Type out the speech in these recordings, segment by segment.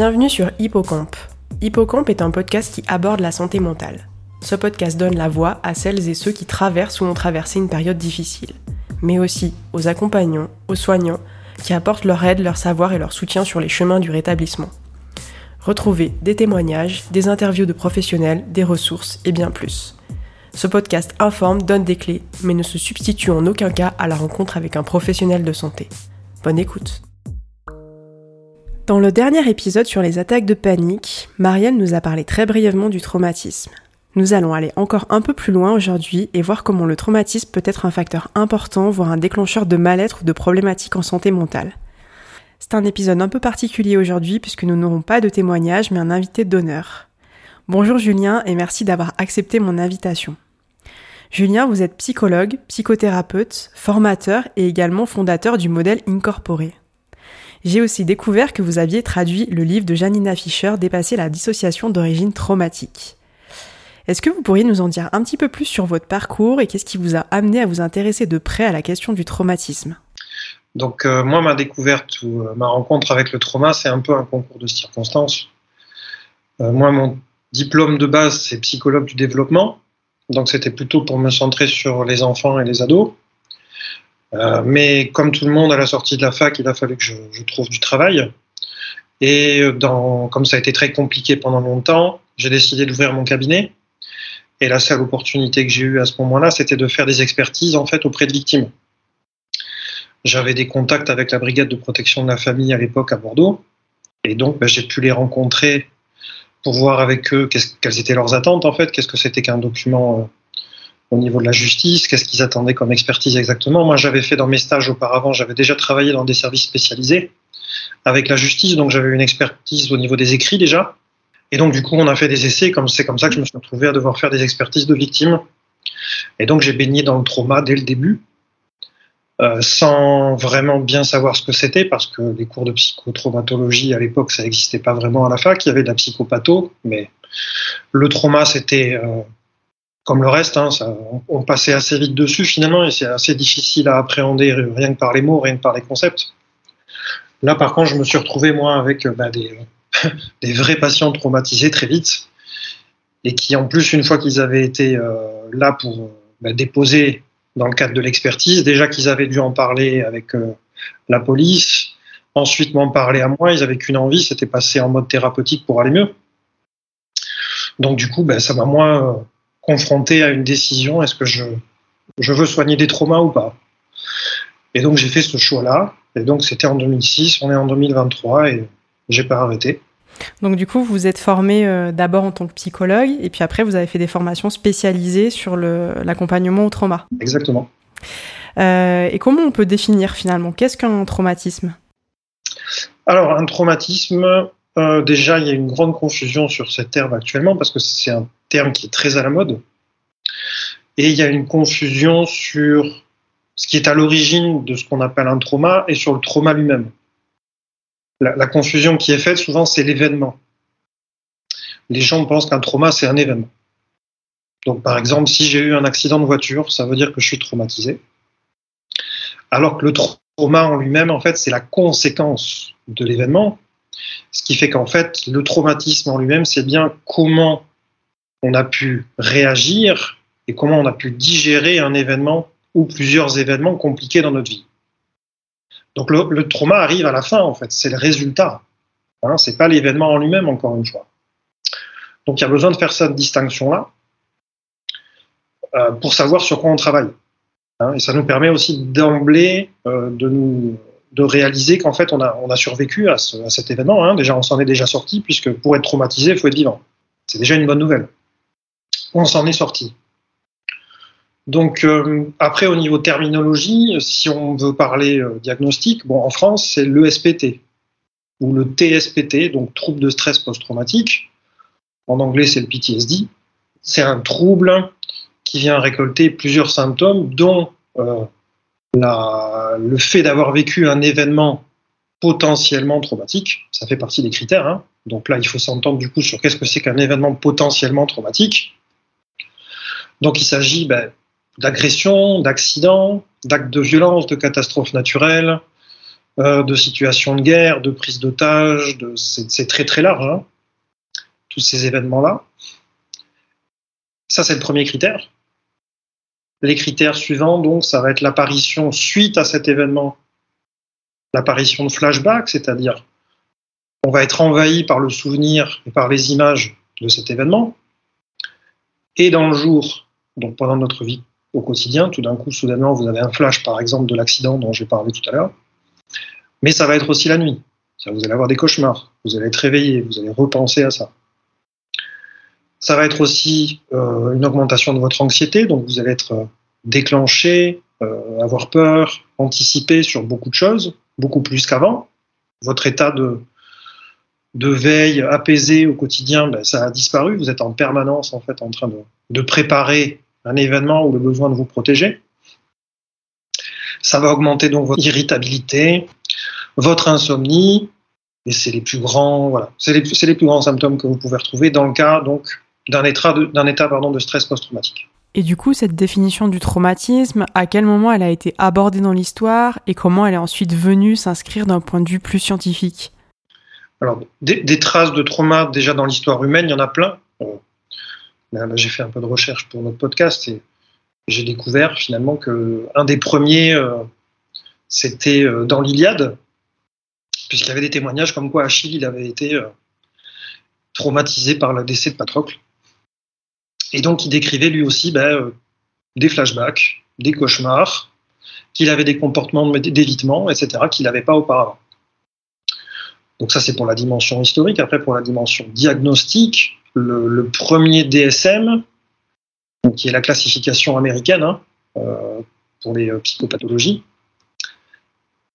Bienvenue sur Hippocampe. Hippocampe est un podcast qui aborde la santé mentale. Ce podcast donne la voix à celles et ceux qui traversent ou ont traversé une période difficile, mais aussi aux accompagnants, aux soignants, qui apportent leur aide, leur savoir et leur soutien sur les chemins du rétablissement. Retrouvez des témoignages, des interviews de professionnels, des ressources et bien plus. Ce podcast informe, donne des clés, mais ne se substitue en aucun cas à la rencontre avec un professionnel de santé. Bonne écoute. Dans le dernier épisode sur les attaques de panique, Marielle nous a parlé très brièvement du traumatisme. Nous allons aller encore un peu plus loin aujourd'hui et voir comment le traumatisme peut être un facteur important, voire un déclencheur de mal-être ou de problématiques en santé mentale. C'est un épisode un peu particulier aujourd'hui puisque nous n'aurons pas de témoignage mais un invité d'honneur. Bonjour Julien et merci d'avoir accepté mon invitation. Julien, vous êtes psychologue, psychothérapeute, formateur et également fondateur du modèle Incorporé. J'ai aussi découvert que vous aviez traduit le livre de Janina Fischer Dépasser la dissociation d'origine traumatique. Est-ce que vous pourriez nous en dire un petit peu plus sur votre parcours et qu'est-ce qui vous a amené à vous intéresser de près à la question du traumatisme? Donc euh, moi, ma découverte ou euh, ma rencontre avec le trauma, c'est un peu un concours de circonstances. Euh, moi, mon diplôme de base, c'est psychologue du développement. Donc c'était plutôt pour me centrer sur les enfants et les ados. Mais comme tout le monde à la sortie de la fac, il a fallu que je, je trouve du travail. Et dans, comme ça a été très compliqué pendant longtemps, j'ai décidé d'ouvrir mon cabinet. Et la seule opportunité que j'ai eue à ce moment-là, c'était de faire des expertises en fait auprès de victimes. J'avais des contacts avec la brigade de protection de la famille à l'époque à Bordeaux, et donc ben, j'ai pu les rencontrer pour voir avec eux quelles étaient leurs attentes en fait, qu'est-ce que c'était qu'un document euh, au niveau de la justice, qu'est-ce qu'ils attendaient comme expertise exactement. Moi, j'avais fait dans mes stages auparavant, j'avais déjà travaillé dans des services spécialisés avec la justice, donc j'avais une expertise au niveau des écrits déjà. Et donc, du coup, on a fait des essais, comme c'est comme ça que je me suis retrouvé à devoir faire des expertises de victimes. Et donc, j'ai baigné dans le trauma dès le début, euh, sans vraiment bien savoir ce que c'était, parce que les cours de psychotraumatologie à l'époque, ça n'existait pas vraiment à la fac. Il y avait de la psychopatho, mais le trauma, c'était euh, comme le reste, hein, on, passait assez vite dessus finalement, et c'est assez difficile à appréhender rien que par les mots, rien que par les concepts. Là, par contre, je me suis retrouvé moi avec bah, des vrais patients traumatisés très vite et qui, en plus, une fois qu'ils avaient été euh, là pour euh, bah, déposer dans le cadre de l'expertise, déjà qu'ils avaient dû en parler avec euh, la police, ensuite m'en parler à moi, ils avaient qu'une envie, c'était passer en mode thérapeutique pour aller mieux. Donc du coup, bah, ça m'a moi confronté à une décision, est-ce que je, je veux soigner des traumas ou pas? Et donc j'ai fait ce choix-là, et donc c'était en 2006, on est en 2023, et j'ai pas arrêté. Donc du coup, vous êtes formé euh, d'abord en tant que psychologue et puis après, vous avez fait des formations spécialisées sur l'accompagnement au trauma. Exactement. Euh, et comment on peut définir finalement? Qu'est-ce qu'un traumatisme? Alors, un traumatisme, euh, déjà, il y a une grande confusion sur ce terme actuellement parce que c'est un terme qui est très à la mode. Et il y a une confusion sur ce qui est à l'origine de ce qu'on appelle un trauma et sur le trauma lui-même la, confusion qui est faite souvent, c'est l'événement. Les gens pensent qu'un trauma, c'est un événement. Donc, par exemple, si j'ai eu un accident de voiture, ça veut dire que je suis traumatisé. Alors que le trauma en lui-même, en fait, c'est la conséquence de l'événement. Ce qui fait qu'en fait, le traumatisme en lui-même, c'est bien comment on a pu réagir et comment on a pu digérer un événement ou plusieurs événements compliqués dans notre vie. Donc le, trauma arrive à la fin, en fait, c'est le résultat. Hein, c'est pas l'événement en lui-même, encore une fois. Donc il y a besoin de faire cette distinction-là euh, pour savoir sur quoi on travaille. Hein, et ça nous permet aussi d'emblée euh, de nous de réaliser qu'en fait on a, on a survécu à, cet événement. Hein. Déjà on s'en est déjà sorti puisque pour être traumatisé il faut être vivant. C'est déjà une bonne nouvelle. On s'en est sorti. Donc euh, après au niveau terminologie, si on veut parler euh, diagnostic, bon en France c'est l'ESPT ou le TSPT, donc trouble de stress post-traumatique. En anglais c'est le PTSD. C'est un trouble qui vient récolter plusieurs symptômes, dont euh, le fait d'avoir vécu un événement potentiellement traumatique. Ça fait partie des critères. Hein. Donc là, il faut s'entendre du coup sur qu'est-ce que c'est qu'un événement potentiellement traumatique. Donc il s'agit ben, d'agressions, d'accidents, d'actes de violence, de catastrophes naturelles, euh, de situations de guerre, de prise d'otages, c'est très très large, hein, tous ces événements-là. Ça, c'est le premier critère. Les critères suivants, donc, ça va être l'apparition suite à cet événement, l'apparition de flashbacks, c'est-à-dire on va être envahi par le souvenir et par les images de cet événement. Et dans le jour, donc pendant notre vie au quotidien, tout d'un coup, soudainement, vous avez un flash, par exemple, de l'accident dont j'ai parlé tout à l'heure. Mais ça va être aussi la nuit. Vous allez avoir des cauchemars, vous allez être réveillé, vous allez repenser à ça. Ça va être aussi euh, une augmentation de votre anxiété, donc vous allez être euh, déclenché, euh, avoir peur, anticiper sur beaucoup de choses, beaucoup plus qu'avant. Votre état de, veille apaisé au quotidien, ben, ça a disparu. Vous êtes en permanence en fait en train de, préparer un événement ou le besoin de vous protéger. Ça va augmenter donc votre irritabilité, votre insomnie, et c'est les plus grands, voilà, c'est les, plus grands symptômes que vous pouvez retrouver dans le cas donc d'un état de, d'un état pardon de stress post-traumatique. Et du coup, cette définition du traumatisme, à quel moment elle a été abordée dans l'histoire et comment elle est ensuite venue s'inscrire d'un point de vue plus scientifique? Alors, des, des, traces de trauma déjà dans l'histoire humaine, il y en a plein. Là, j'ai fait un peu de recherche pour notre podcast et j'ai découvert finalement que un des premiers, euh, c'était euh, dans l'Iliade, puisqu'il y avait des témoignages comme quoi Achille il avait été euh, traumatisé par le décès de Patrocle. Et donc il décrivait lui aussi ben, des flashbacks, des cauchemars, qu'il avait des comportements d'évitement, etc., qu'il n'avait pas auparavant. Donc ça c'est pour la dimension historique. Après pour la dimension diagnostique, le, premier DSM, qui est la classification américaine hein, euh, pour les psychopathologies,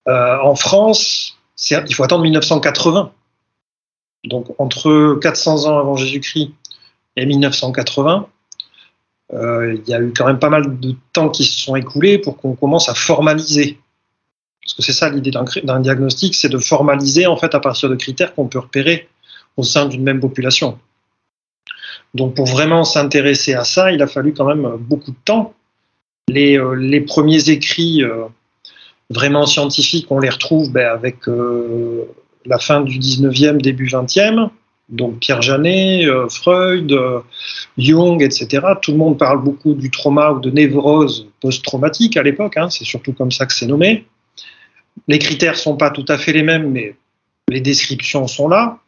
euh, en France, il faut attendre 1980. Donc entre 400 ans avant Jésus-Christ et 1980, euh, il y a eu quand même pas mal de temps qui se sont écoulés pour qu'on commence à formaliser. Parce que c'est ça l'idée d'un diagnostic, c'est de formaliser en fait à partir de critères qu'on peut repérer au sein d'une même population. Donc pour vraiment s'intéresser à ça, il a fallu quand même beaucoup de temps. Les, euh, premiers écrits euh, vraiment scientifiques, on les retrouve ben, avec la fin du 19e, début 20e. Donc Pierre Janet, euh, Freud, euh, Jung, etc. Tout le monde parle beaucoup du trauma ou de névrose post-traumatique à l'époque. Hein, c'est surtout comme ça que c'est nommé. Les critères sont pas tout à fait les mêmes, mais les descriptions sont là.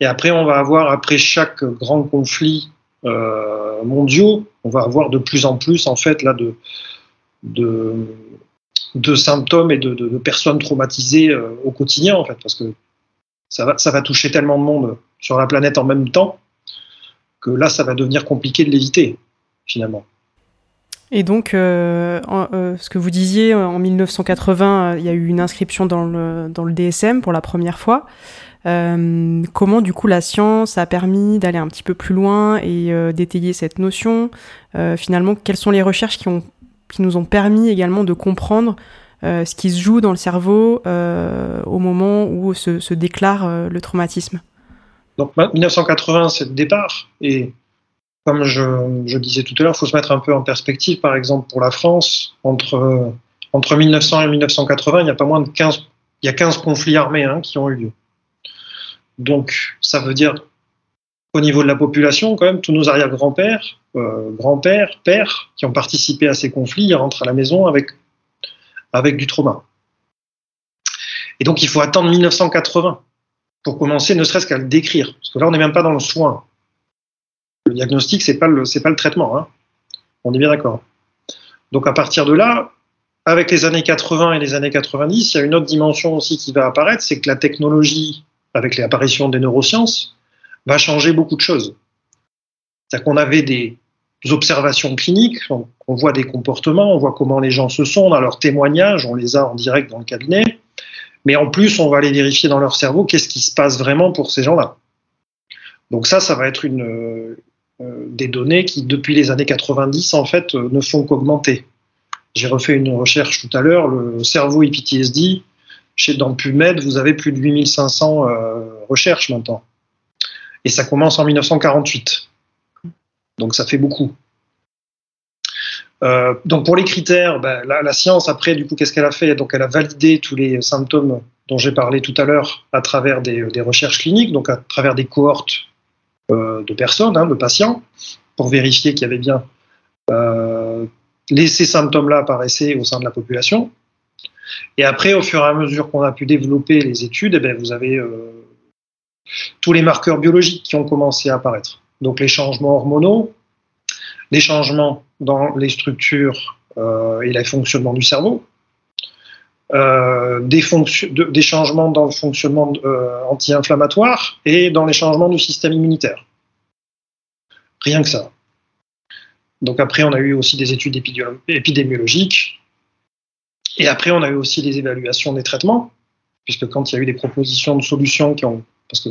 Et après, on va avoir, après chaque grand conflit euh, mondiaux, on va avoir de plus en plus, en fait, de, symptômes et de, personnes traumatisées euh, au quotidien, en parce que ça va, toucher tellement de monde sur la planète en même temps que là, ça va devenir compliqué de l'éviter, finalement. Et donc, euh, euh, ce que vous disiez, en 1980, il y a eu une inscription dans le, dans le DSM pour la première fois. Euh, comment du coup la science a permis d'aller un petit peu plus loin et euh, d'étayer cette notion? Euh, Finalement, quelles sont les recherches qui, ont, qui nous ont permis également de comprendre euh, ce qui se joue dans le cerveau euh, au moment où se, déclare euh, le traumatisme Donc 1980, c'est le départ et comme je, disais tout à l'heure, il faut se mettre un peu en perspective. Par exemple, pour la France, entre, entre 1900 et 1980, il y a pas moins de 15, il y a 15 conflits armés hein, qui ont eu lieu. Donc, ça veut dire au niveau de la population, quand même, tous nos arrière-grands-pères, euh, grands-pères, pères, qui ont participé à ces conflits, ils rentrent à la maison avec, avec du trauma. Et donc, il faut attendre 1980 pour commencer, ne serait-ce qu'à le décrire. Parce que là, on n'est même pas dans le soin. Le diagnostic, c'est pas pas le traitement. Hein. On est bien d'accord. Donc, à partir de là, avec les années 80 et les années 90, il y a une autre dimension aussi qui va apparaître, c'est que la technologie avec l'apparition des neurosciences, va changer beaucoup de choses. C'est-à-dire qu'on avait des observations cliniques, on, on, voit des comportements, on voit comment les gens se sont dans leurs témoignages, on les a en direct dans le cabinet, mais en plus, on va aller vérifier dans leur cerveau qu'est-ce qui se passe vraiment pour ces gens-là. Donc ça, ça va être une, euh, des données qui, depuis les années 90, en fait, euh, ne font qu'augmenter. J'ai refait une recherche tout à l'heure, le cerveau et PTSD, chez, dans PubMed, vous avez plus de 8500 euh, recherches maintenant. Et ça commence en 1948. Donc ça fait beaucoup. Euh, donc pour les critères, ben, la, science après du coup qu'est-ce qu'elle a fait? Donc elle a validé tous les symptômes dont j'ai parlé tout à l'heure à travers des, recherches cliniques, donc à travers des cohortes euh, de personnes, hein, de patients, pour vérifier qu'il y avait bien euh, ces symptômes-là apparaissaient au sein de la population. Et après, au fur et à mesure qu'on a pu développer les études, eh ben, vous avez euh, tous les marqueurs biologiques qui ont commencé à apparaître. Donc les changements hormonaux, les changements dans les structures euh, et les fonctionnements du cerveau, euh, des, changements dans le fonctionnement anti-inflammatoire et dans les changements du système immunitaire. Rien que ça. Donc après, on a eu aussi des études épidémiologiques et après, on a eu aussi des évaluations des traitements, puisque quand il y a eu des propositions de solutions qui ont. Parce que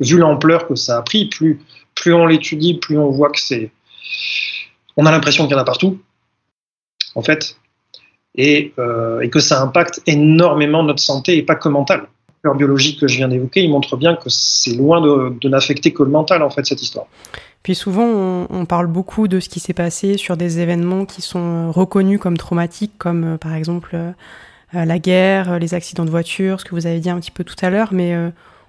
vu l'ampleur que ça a pris, plus, on l'étudie, plus on voit que c'est. On a l'impression qu'il y en a partout, en fait, et, euh, et, que ça impacte énormément notre santé et pas que mentale. Le biologique que je viens d'évoquer, il montre bien que c'est loin de, n'affecter que le mental, en fait, cette histoire. Puis souvent, on, parle beaucoup de ce qui s'est passé sur des événements qui sont reconnus comme traumatiques, comme euh, par exemple euh, la guerre, les accidents de voiture, ce que vous avez dit un petit peu tout à l'heure, mais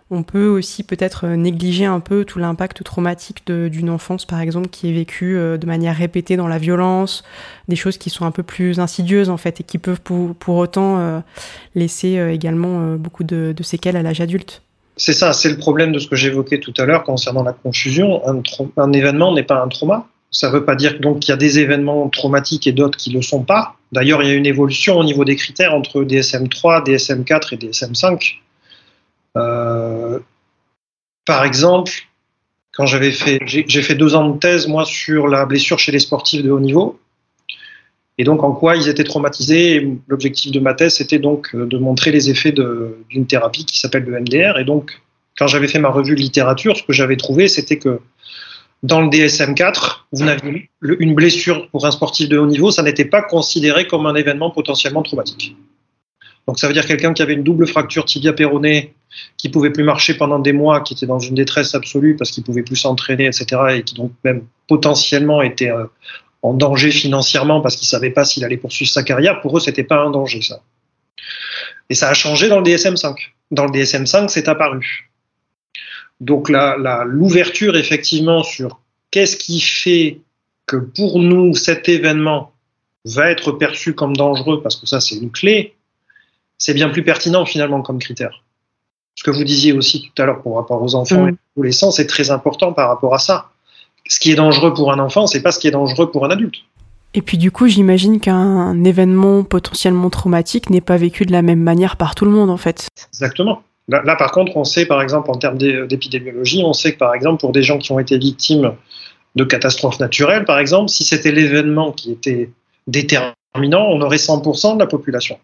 on peut aussi peut-être négliger un peu tout l'impact traumatique d'une enfance, par exemple, qui est vécue de manière répétée dans la violence, des choses qui sont un peu plus insidieuses en fait et qui peuvent pour, autant laisser également beaucoup de séquelles à l'âge adulte. C'est ça, c'est le problème de ce que j'évoquais tout à l'heure concernant la confusion. Un, événement n'est pas un trauma. Ça ne veut pas dire donc qu'il y a des événements traumatiques et d'autres qui ne le sont pas. D'ailleurs, il y a une évolution au niveau des critères entre DSM-3, DSM-4 et DSM-5. Euh, par exemple, quand j'avais fait, j'ai fait deux ans de thèse moi sur la blessure chez les sportifs de haut niveau, et donc en quoi ils étaient traumatisés. L'objectif de ma thèse, c'était donc euh, de montrer les effets d'une thérapie qui s'appelle le MDR. Et donc, quand j'avais fait ma revue de littérature, ce que j'avais trouvé, c'était que dans le DSM-4, vous une blessure pour un sportif de haut niveau, ça n'était pas considéré comme un événement potentiellement traumatique. Donc ça veut dire quelqu'un qui avait une double fracture tibia péronée, qui pouvait plus marcher pendant des mois, qui était dans une détresse absolue parce qu'il pouvait plus s'entraîner, etc., et qui donc même potentiellement était euh, en danger financièrement parce qu'ils ne savaient pas s'il allait poursuivre sa carrière, pour eux, c'était pas un danger, ça. Et ça a changé dans le DSM-5. Dans le DSM-5, c'est apparu. Donc l'ouverture, effectivement, sur qu'est-ce qui fait que pour nous, cet événement va être perçu comme dangereux, parce que ça, c'est une clé, c'est bien plus pertinent, finalement, comme critère. Ce que vous disiez aussi tout à l'heure par rapport aux enfants mmh. et aux adolescents, c'est très important par rapport à ça ce qui est dangereux pour un enfant, c'est pas ce qui est dangereux pour un adulte. Et puis du coup, j'imagine qu'un événement potentiellement traumatique n'est pas vécu de la même manière par tout le monde en fait. Exactement. Là, par contre, on sait par exemple en termes d'épidémiologie, on sait que par exemple pour des gens qui ont été victimes de catastrophes naturelles, par exemple, si c'était l'événement qui était déterminant, on aurait 100% de la population.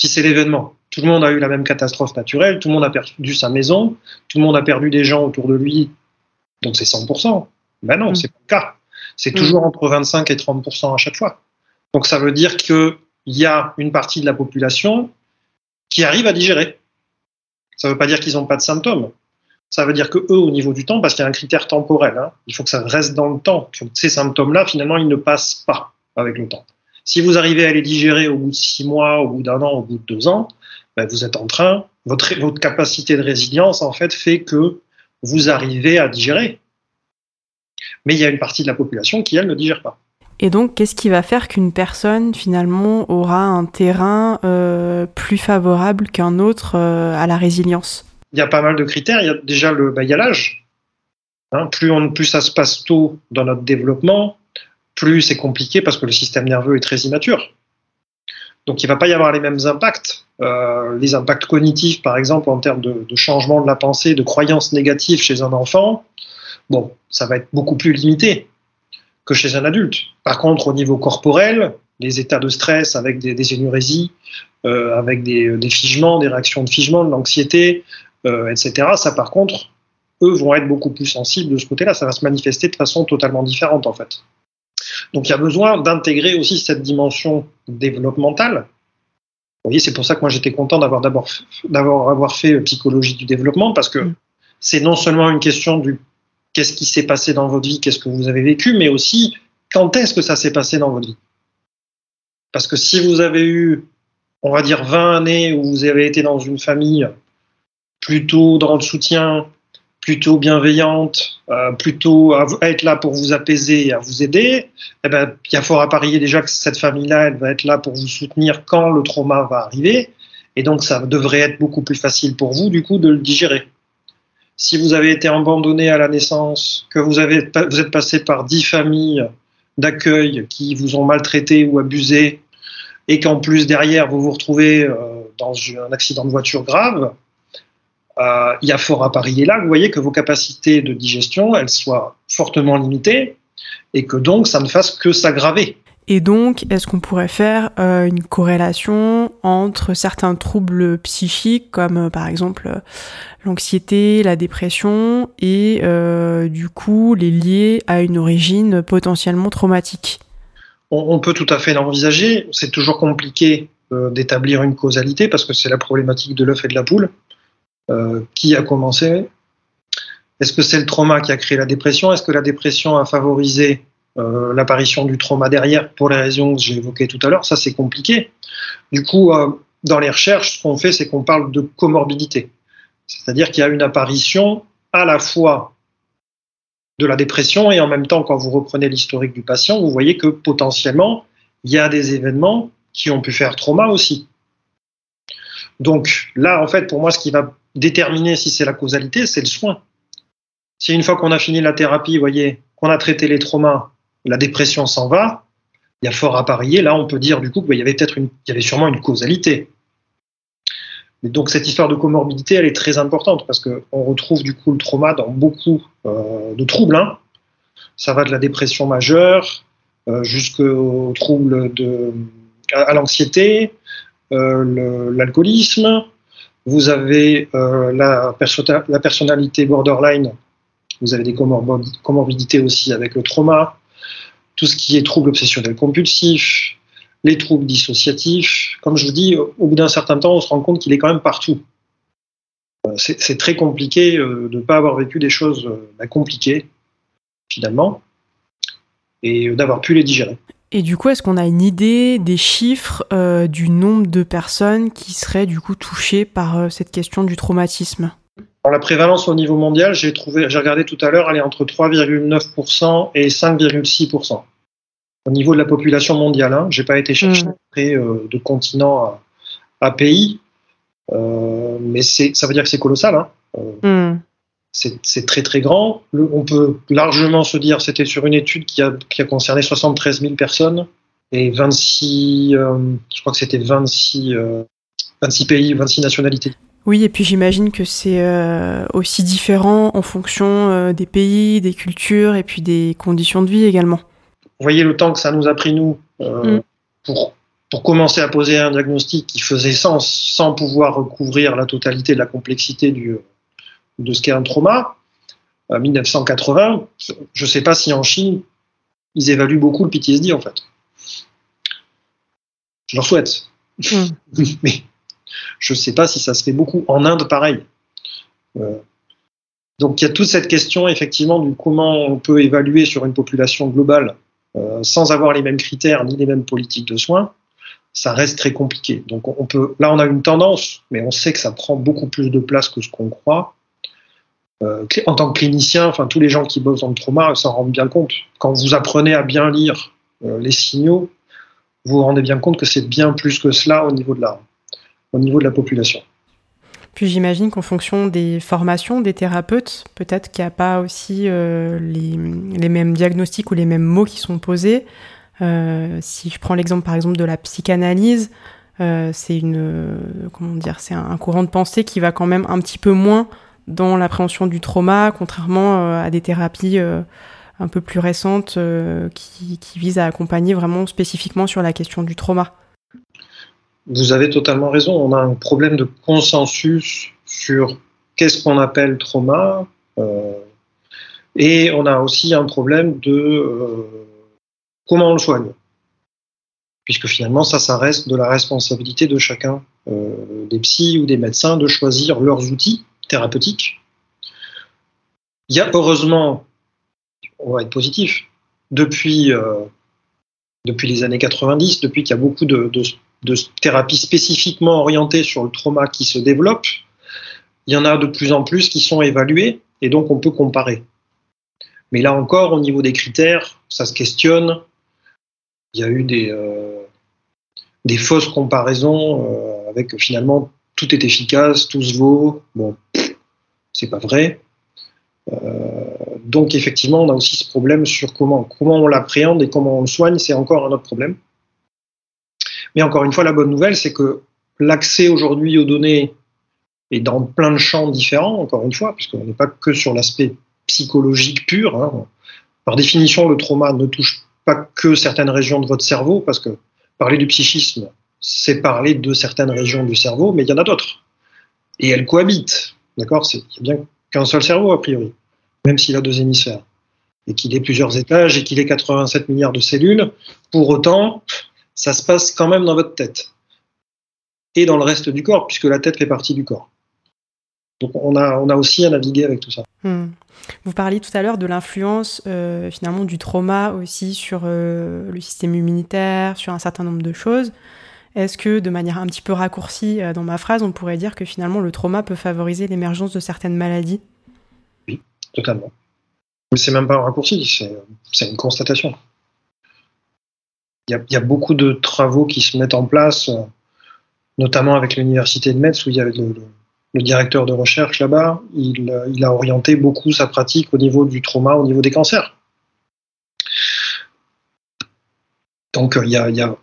Si c'est l'événement, tout le monde a eu la même catastrophe naturelle, tout le monde a perdu sa maison, tout le monde a perdu des gens autour de lui, donc c'est 100%. Ben non, mm. c'est pas le cas. C'est mm. toujours entre 25 et 30% à chaque fois. Donc ça veut dire qu'il y a une partie de la population qui arrive à digérer. Ça ne veut pas dire qu'ils n'ont pas de symptômes. Ça veut dire que eux, au niveau du temps, parce qu'il y a un critère temporel, hein, il faut que ça reste dans le temps. Ces symptômes-là, finalement, ils ne passent pas avec le temps. Si vous arrivez à les digérer au bout de six mois, au bout d'un an, au bout de deux ans, ben vous êtes en train, votre, votre capacité de résilience, en fait, fait que vous arrivez à digérer. Mais il y a une partie de la population qui, elle, ne digère pas. Et donc, qu'est-ce qui va faire qu'une personne, finalement, aura un terrain euh, plus favorable qu'un autre euh, à la résilience? Il y a pas mal de critères. Il y a déjà le bah, l'âge. Hein, plus, on, plus ça se passe tôt dans notre développement, plus c'est compliqué parce que le système nerveux est très immature. Donc il ne va pas y avoir les mêmes impacts. Euh, les impacts cognitifs, par exemple, en termes de, changement de la pensée, de croyances négatives chez un enfant, bon, ça va être beaucoup plus limité que chez un adulte. Par contre, au niveau corporel, les états de stress avec des, énurésies, euh, avec des, des, figements, des réactions de figement, de l'anxiété, euh, etc., ça par contre, eux vont être beaucoup plus sensibles de ce côté-là. Ça va se manifester de façon totalement différente en fait. Donc il y a besoin d'intégrer aussi cette dimension développementale. Vous voyez, c'est pour ça que moi j'étais content d'avoir d'abord d'avoir avoir fait euh, psychologie du développement parce que mm. c'est non seulement une question du qu'est-ce qui s'est passé dans votre vie, qu'est-ce que vous avez vécu, mais aussi quand est-ce que ça s'est passé dans votre vie Parce que si vous avez eu, on va dire, 20 années où vous avez été dans une famille plutôt dans le soutien, plutôt bienveillante, euh, plutôt à, être là pour vous apaiser et à vous aider, eh ben, il y a fort à parier déjà que cette famille-là, elle va être là pour vous soutenir quand le trauma va arriver. Et donc, ça devrait être beaucoup plus facile pour vous, du coup, de le digérer. Si vous avez été abandonné à la naissance, que vous, avez, vous êtes passé par dix familles d'accueil qui vous ont maltraité ou abusé, et qu'en plus, derrière, vous vous retrouvez euh, dans un accident de voiture grave, euh, il y a fort à parier là, vous voyez que vos capacités de digestion, elles soient fortement limitées et que donc ça ne fasse que s'aggraver. Et donc, est-ce qu'on pourrait faire euh, une corrélation entre certains troubles psychiques, comme euh, par exemple l'anxiété, la dépression, et du coup les lier à une origine potentiellement traumatique? On, peut tout à fait l'envisager. C'est toujours compliqué d'établir une causalité parce que c'est la problématique de l'œuf et de la poule. Euh, qui a commencé? Est-ce que c'est le trauma qui a créé la dépression? Est-ce que la dépression a favorisé euh, l'apparition du trauma derrière pour les raisons que j'ai évoquées tout à l'heure? Ça, c'est compliqué. Du coup, euh, dans les recherches, ce qu'on fait, c'est qu'on parle de comorbidité. C'est-à-dire qu'il y a une apparition à la fois de la dépression et en même temps, quand vous reprenez l'historique du patient, vous voyez que potentiellement, il y a des événements qui ont pu faire trauma aussi. Donc là, en fait, pour moi, ce qui va déterminer si c'est la causalité, c'est le soin. Si une fois qu'on a fini la thérapie, vous voyez, qu'on a traité les traumas, la dépression s'en va, il y a fort à parier. Là, on peut dire du coup qu'il il y avait sûrement une causalité. Et donc cette histoire de comorbidité, elle est très importante parce qu'on retrouve du coup le trauma dans beaucoup euh, de troubles. Hein. Ça va de la dépression majeure euh, jusqu'au trouble à l'anxiété, l'alcoolisme, vous avez euh, la, la, personnalité borderline, vous avez des comorbidités aussi avec le trauma, tout ce qui est troubles obsessionnels compulsifs, les troubles dissociatifs. Comme je vous dis, au bout d'un certain temps, on se rend compte qu'il est quand même partout. Euh, c'est très compliqué de ne pas avoir vécu des choses bah, compliquées, finalement, et d'avoir pu les digérer. Et du coup, est-ce qu'on a une idée des chiffres euh, du nombre de personnes qui seraient du coup touchées par euh, cette question du traumatisme? La prévalence au niveau mondial, j'ai trouvé, j'ai regardé tout à l'heure, elle est entre 3,9% et 5,6%. Au niveau de la population mondiale, hein, j'ai pas été chercher mmh. euh, de continent à, pays, mais ça veut dire que c'est colossal. Hein. Mmh c'est très très grand. on peut largement se dire, c'était sur une étude qui a, qui a, concerné 73 000 personnes et 26, euh, je crois que c'était 26, 26 euh, pays, 26 nationalités. Oui, et puis j'imagine que c'est euh, aussi différent en fonction des pays, des cultures et puis des conditions de vie également. Vous voyez le temps que ça nous a pris, nous, mm. pour, pour commencer à poser un diagnostic qui faisait sens sans pouvoir recouvrir la totalité de la complexité du, de ce qu'est un trauma, en 1980, je ne sais pas si en Chine, ils évaluent beaucoup le PTSD en fait. Je leur souhaite. Hmm. Mais je ne sais pas si ça se fait beaucoup. En Inde, pareil. Euh, donc il y a toute cette question effectivement du comment on peut évaluer sur une population globale euh, sans avoir les mêmes critères ni les mêmes politiques de soins. Ça reste très compliqué. Donc on peut, là on a une tendance, mais on sait que ça prend beaucoup plus de place que ce qu'on croit. Euh, en tant que clinicien, enfin tous les gens qui bossent dans le trauma s'en rendent bien compte. Quand vous apprenez à bien lire euh, les signaux, vous vous rendez bien compte que c'est bien plus que cela au niveau de la, au niveau de la population. Puis j'imagine qu'en fonction des formations des thérapeutes, peut-être qu'il n'y a pas aussi euh, les, les, mêmes diagnostics ou les mêmes mots qui sont posés. si je prends l'exemple par exemple de la psychanalyse, c'est une comment dire, c'est un, courant de pensée qui va quand même un petit peu moins dans l'appréhension du trauma, contrairement euh, à des thérapies euh, un peu plus récentes euh, qui, visent à accompagner vraiment spécifiquement sur la question du trauma. Vous avez totalement raison. On a un problème de consensus sur qu'est-ce qu'on appelle trauma. et on a aussi un problème de comment on le soigne. Puisque finalement, ça, ça reste de la responsabilité de chacun, des psys ou des médecins, de choisir leurs outils thérapeutique. Il y a heureusement, on va être positif, depuis, euh, depuis les années 90, depuis qu'il y a beaucoup de, thérapies spécifiquement orientées sur le trauma qui se développent, il y en a de plus en plus qui sont évalués et donc on peut comparer. Mais là encore, au niveau des critères, ça se questionne. Il y a eu des, euh, des fausses comparaisons euh, avec finalement tout est efficace, tout se vaut. Bon, c'est pas vrai. Euh, donc effectivement, on a aussi ce problème sur comment, comment on l'appréhende et comment on le soigne, c'est encore un autre problème. Mais encore une fois, la bonne nouvelle, c'est que l'accès aujourd'hui aux données est dans plein de champs différents, encore une fois, puisqu'on n'est pas que sur l'aspect psychologique pur. Hein. Par définition, le trauma ne touche pas que certaines régions de votre cerveau, parce que parler du psychisme, c'est parler de certaines régions du cerveau, mais il y en a d'autres. Et elles cohabitent. D'accord? Il n'y a bien qu'un seul cerveau, a priori, même s'il a deux hémisphères. Et qu'il ait plusieurs étages et qu'il ait 87 milliards de cellules. Pour autant, ça se passe quand même dans votre tête. Et dans le reste du corps, puisque la tête fait partie du corps. Donc on a, on a aussi à naviguer avec tout ça. Hmm. Vous parliez tout à l'heure de l'influence euh, finalement du trauma aussi sur euh, le système immunitaire, sur un certain nombre de choses. Est-ce que de manière un petit peu raccourcie euh, dans ma phrase, on pourrait dire que finalement le trauma peut favoriser l'émergence de certaines maladies? Oui, totalement. Mais c'est même pas un raccourci, c'est une constatation. Il y, a, beaucoup de travaux qui se mettent en place, notamment avec l'université de Metz, où il y avait le, le directeur de recherche là-bas, il, il, a orienté beaucoup sa pratique au niveau du trauma, au niveau des cancers. Donc il y a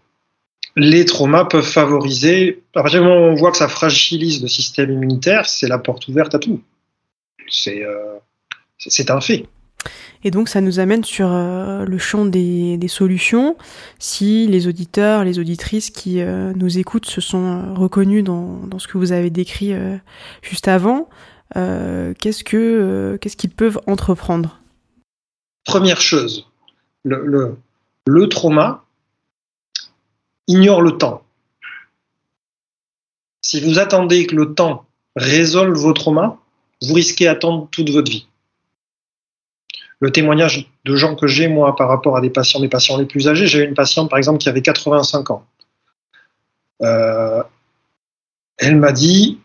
les traumas peuvent favoriser, à partir du moment où on voit que ça fragilise le système immunitaire, c'est la porte ouverte à tout. C'est euh, un fait. Et donc ça nous amène sur euh, le champ des, des, solutions. Si les auditeurs, les auditrices qui euh, nous écoutent se sont reconnus dans, dans, ce que vous avez décrit euh, juste avant, qu'est-ce que qu'est-ce qu'ils peuvent entreprendre? Première chose, le, le, le trauma ignore le temps. Si vous attendez que le temps résolve vos traumas, vous risquez d'attendre toute votre vie le témoignage de gens que j'ai, moi, par rapport à des patients, des patients les plus âgés. J'ai une patiente, par exemple, qui avait 85 ans. Euh, elle m'a dit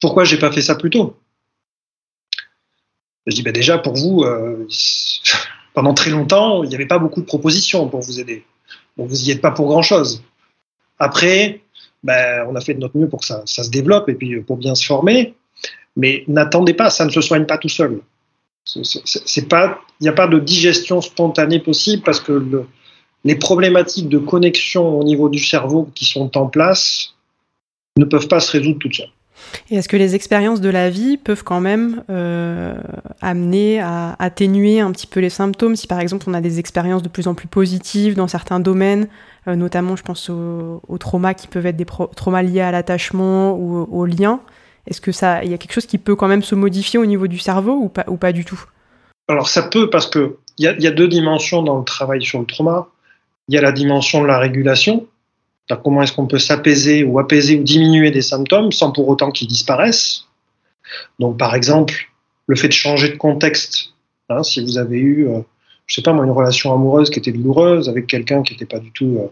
Pourquoi j'ai pas fait ça plus tôt? Je dis ben Déjà, pour vous, euh, pendant très longtemps, il n'y avait pas beaucoup de propositions pour vous aider. Vous n'y êtes pas pour grand-chose. Après, ben, on a fait de notre mieux pour que ça, ça se développe et puis pour bien se former. Mais n'attendez pas, ça ne se soigne pas tout seul. Il n'y a pas de digestion spontanée possible parce que le, les problématiques de connexion au niveau du cerveau qui sont en place ne peuvent pas se résoudre toutes seules. Et est-ce que les expériences de la vie peuvent quand même euh, amener à atténuer un petit peu les symptômes? Si par exemple on a des expériences de plus en plus positives dans certains domaines, euh, notamment je pense aux, aux, traumas qui peuvent être des traumas liés à l'attachement ou aux liens, est-ce que ça, il y a quelque chose qui peut quand même se modifier au niveau du cerveau ou pas, du tout? Alors ça peut parce que il y, y, a, deux dimensions dans le travail sur le trauma. Il y a la dimension de la régulation, comment est-ce qu'on peut s'apaiser ou apaiser ou diminuer des symptômes sans pour autant qu'ils disparaissent? Donc par exemple, le fait de changer de contexte. Hein, si vous avez eu, euh, je sais pas moi, une relation amoureuse qui était douloureuse avec quelqu'un qui n'était pas du tout euh,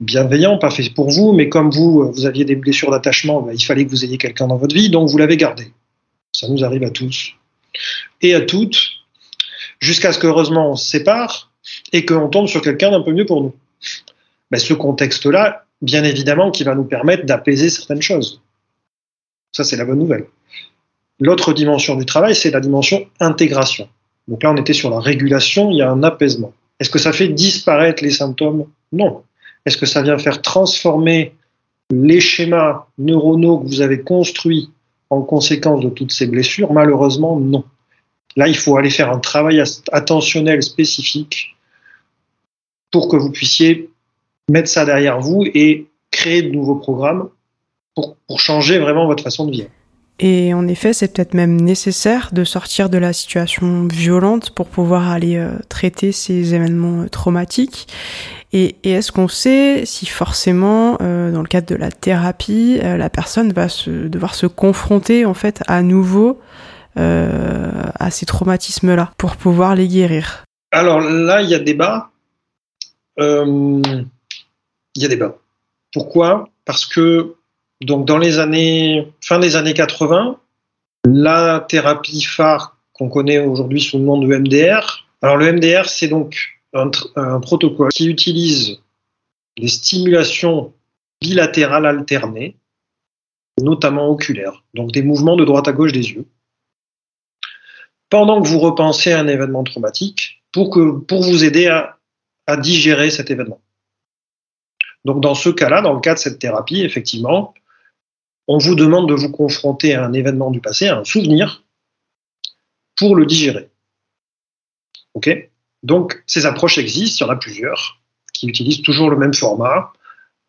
bienveillant, pas fait pour vous, mais comme vous, vous aviez des blessures d'attachement, ben, il fallait que vous ayez quelqu'un dans votre vie, donc vous l'avez gardé. Ça nous arrive à tous et à toutes, jusqu'à ce qu'heureusement on se sépare et qu'on tombe sur quelqu'un d'un peu mieux pour nous. Ben, ce contexte-là, bien évidemment, qui va nous permettre d'apaiser certaines choses. Ça, c'est la bonne nouvelle. L'autre dimension du travail, c'est la dimension intégration. Donc là, on était sur la régulation, il y a un apaisement. Est-ce que ça fait disparaître les symptômes? Non. Est-ce que ça vient faire transformer les schémas neuronaux que vous avez construits en conséquence de toutes ces blessures? Malheureusement, non. Là, il faut aller faire un travail attentionnel spécifique pour que vous puissiez mettre ça derrière vous et créer de nouveaux programmes pour, pour changer vraiment votre façon de vivre. Et en effet, c'est peut-être même nécessaire de sortir de la situation violente pour pouvoir aller euh, traiter ces événements euh, traumatiques. Et, et est-ce qu'on sait si forcément, euh, dans le cadre de la thérapie, la personne va se, devoir se confronter en fait à nouveau à ces traumatismes-là pour pouvoir les guérir? Alors là, il y a débat. Il y a débat. Pourquoi? Parce que donc dans les années fin des années 80, la thérapie phare qu'on connaît aujourd'hui sous le nom de MDR. Alors le MDR, c'est donc un, protocole qui utilise des stimulations bilatérales alternées, notamment oculaires, donc des mouvements de droite à gauche des yeux, pendant que vous repensez à un événement traumatique, pour, que, pour vous aider à digérer cet événement. Donc dans ce cas-là, dans le cas de cette thérapie, effectivement, on vous demande de vous confronter à un événement du passé, à un souvenir, pour le digérer. Ok? Donc ces approches existent, il y en a plusieurs, qui utilisent toujours le même format,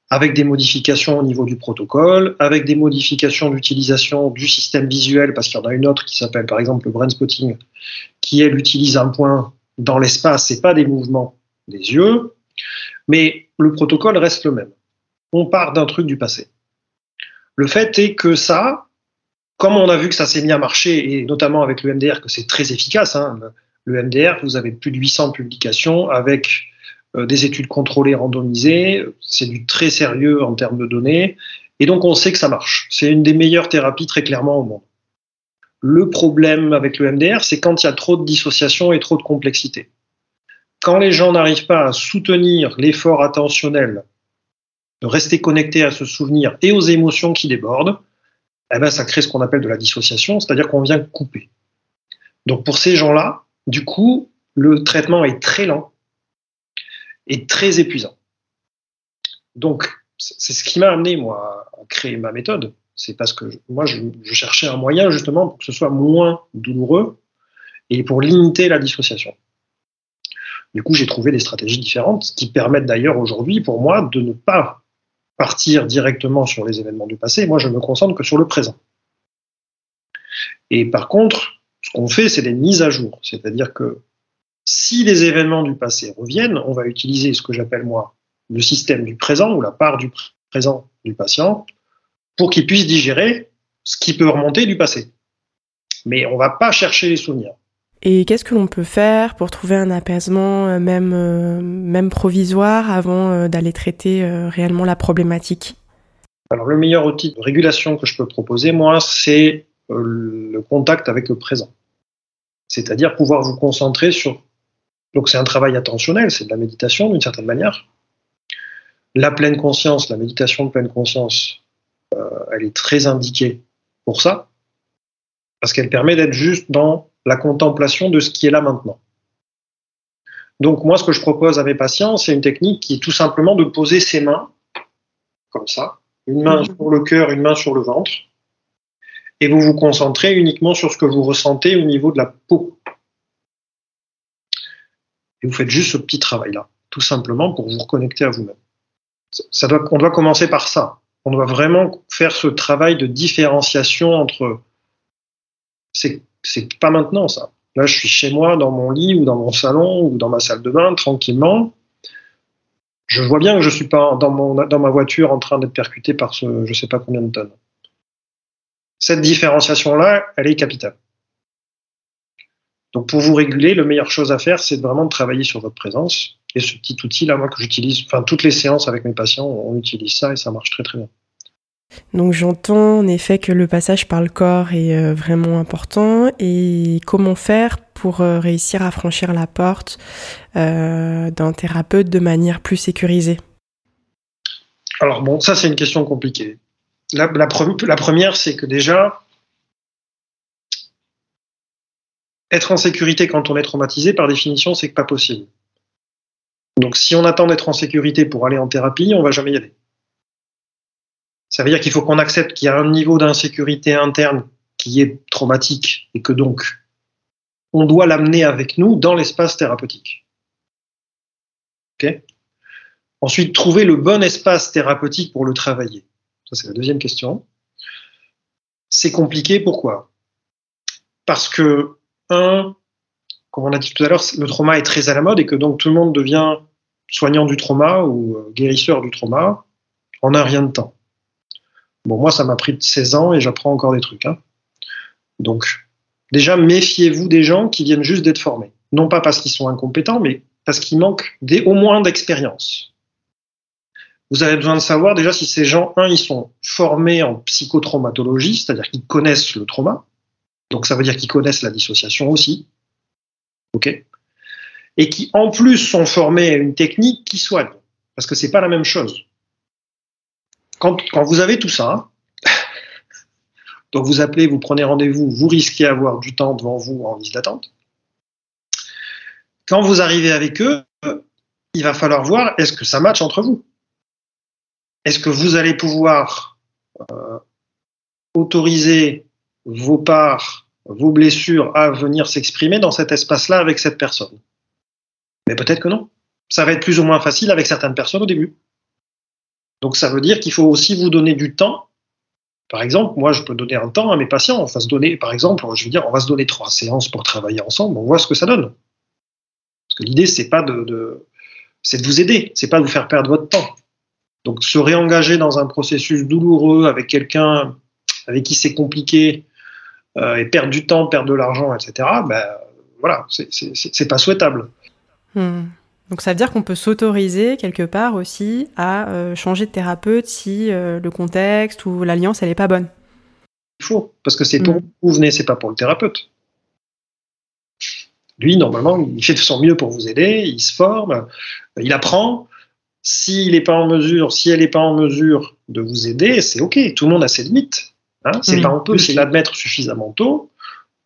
avec des modifications au niveau du protocole, avec des modifications d'utilisation du système visuel, parce qu'il y en a une autre qui s'appelle par exemple le brain spotting, qui elle utilise un point dans l'espace et pas des mouvements des yeux, mais le protocole reste le même. On part d'un truc du passé. Le fait est que ça, comme on a vu que ça s'est mis à marcher, et notamment avec le MDR, que c'est très efficace, hein, le MDR, vous avez plus de 800 publications avec euh, des études contrôlées, randomisées, c'est du très sérieux en termes de données, et donc on sait que ça marche. C'est une des meilleures thérapies très clairement au monde. Le problème avec le MDR, c'est quand il y a trop de dissociation et trop de complexité. Quand les gens n'arrivent pas à soutenir l'effort attentionnel de rester connecté à ce souvenir et aux émotions qui débordent, eh ben, ça crée ce qu'on appelle de la dissociation, c'est-à-dire qu'on vient couper. Donc pour ces gens-là, du coup, le traitement est très lent et très épuisant. Donc c'est ce qui m'a amené moi à créer ma méthode. C'est parce que moi je, je, cherchais un moyen justement pour que ce soit moins douloureux et pour limiter la dissociation. Du coup, j'ai trouvé des stratégies différentes qui permettent d'ailleurs aujourd'hui pour moi de ne pas partir directement sur les événements du passé. Moi, je me concentre que sur le présent. Et par contre, ce qu'on fait, c'est des mises à jour. C'est-à-dire que si les événements du passé reviennent, on va utiliser ce que j'appelle moi le système du présent ou la part du présent du patient pour qu'il puisse digérer ce qui peut remonter du passé. Mais on ne va pas chercher les souvenirs. Et qu'est-ce que l'on peut faire pour trouver un apaisement, euh, même, euh, même provisoire, avant euh, d'aller traiter réellement la problématique? Alors, le meilleur outil de régulation que je peux proposer, moi, c'est le contact avec le présent. C'est-à-dire pouvoir vous concentrer sur. Donc, c'est un travail attentionnel, c'est de la méditation d'une certaine manière. La pleine conscience, la méditation de pleine conscience, elle est très indiquée pour ça, parce qu'elle permet d'être juste dans la contemplation de ce qui est là maintenant. Donc moi, ce que je propose à mes patients, c'est une technique qui est tout simplement de poser ses mains, comme ça, une main mhm. sur le cœur, une main sur le ventre, et vous vous concentrez uniquement sur ce que vous ressentez au niveau de la peau. Et vous faites juste ce petit travail-là, tout simplement pour vous reconnecter à vous-même. Ça doit, on doit commencer par ça. On doit vraiment faire ce travail de différenciation entre c'est c'est pas maintenant ça. Là, je suis chez moi, dans mon lit ou dans mon salon ou dans ma salle de bain, tranquillement. Je vois bien que je suis pas dans ma voiture en train d'être percuté par ce je sais pas combien de tonnes. Cette différenciation-là, elle est capitale. Donc, pour vous réguler, la meilleure chose à faire, c'est vraiment de travailler sur votre présence. Et ce petit outil-là, moi, que j'utilise, enfin, toutes les séances avec mes patients, on utilise ça et ça marche très, très bien. Donc j'entends en effet que le passage par le corps est euh, vraiment important et comment faire pour euh, réussir à franchir la porte euh, d'un thérapeute de manière plus sécurisée? Alors bon, ça c'est une question compliquée. La, la première, c'est que déjà, être en sécurité quand on est traumatisé, par définition, c'est pas possible. Donc si on attend d'être en sécurité pour aller en thérapie, on va jamais y aller. Ça veut dire qu'il faut qu'on accepte qu'il y a un niveau d'insécurité interne qui est traumatique et que donc on doit l'amener avec nous dans l'espace thérapeutique. Ensuite, trouver le bon espace thérapeutique pour le travailler. Ça, c'est la deuxième question. C'est compliqué, pourquoi? Parce que, un, comme on a dit tout à l'heure, le trauma est très à la mode et que donc tout le monde devient soignant du trauma ou euh, guérisseur du trauma en un rien de temps. Bon, moi, ça m'a pris 16 ans et j'apprends encore des trucs. Hein. Donc, déjà, méfiez-vous des gens qui viennent juste d'être formés. non pas parce qu'ils sont incompétents, mais parce qu'ils manquent des, au moins d'expérience. Vous avez besoin de savoir déjà si ces gens, un, ils sont formés en psychotraumatologie, c'est-à-dire qu'ils connaissent le trauma, donc ça veut dire qu'ils connaissent la dissociation aussi, ok, et qui en plus sont formés à une technique qui soigne, parce que c'est pas la même chose. Quand, vous avez tout ça, donc vous appelez, vous prenez rendez-vous, vous risquez d'avoir du temps devant vous en liste d'attente. Quand vous arrivez avec eux, il va falloir voir est-ce que ça match entre vous? Est-ce que vous allez pouvoir euh, autoriser vos parts, vos blessures à venir s'exprimer dans cet espace-là avec cette personne? Mais peut-être que non. Ça va être plus ou moins facile avec certaines personnes au début. Donc ça veut dire qu'il faut aussi vous donner du temps par exemple, moi, je peux donner un temps à mes patients. On va se donner, par exemple, je veux dire, on va se donner trois séances pour travailler ensemble. On voit ce que ça donne. Parce que l'idée, c'est pas de, c'est de vous aider. C'est pas de vous faire perdre votre temps. Donc, se réengager dans un processus douloureux avec quelqu'un avec qui c'est compliqué euh, et perdre du temps, perdre de l'argent, etc. Ben voilà, c'est pas souhaitable. Hmm. Donc ça veut dire qu'on peut s'autoriser quelque part aussi à euh, changer de thérapeute si euh, le contexte ou l'alliance elle est pas bonne. Il faut parce que c'est pour mm. vous venez, c'est pas pour le thérapeute. Lui normalement il fait de son mieux pour vous aider, il se forme, il apprend. S'il n'est pas en mesure, si elle n'est pas en mesure de vous aider, c'est ok. Tout le monde a ses limites. Hein c'est pas un peu, c'est l'admettre suffisamment tôt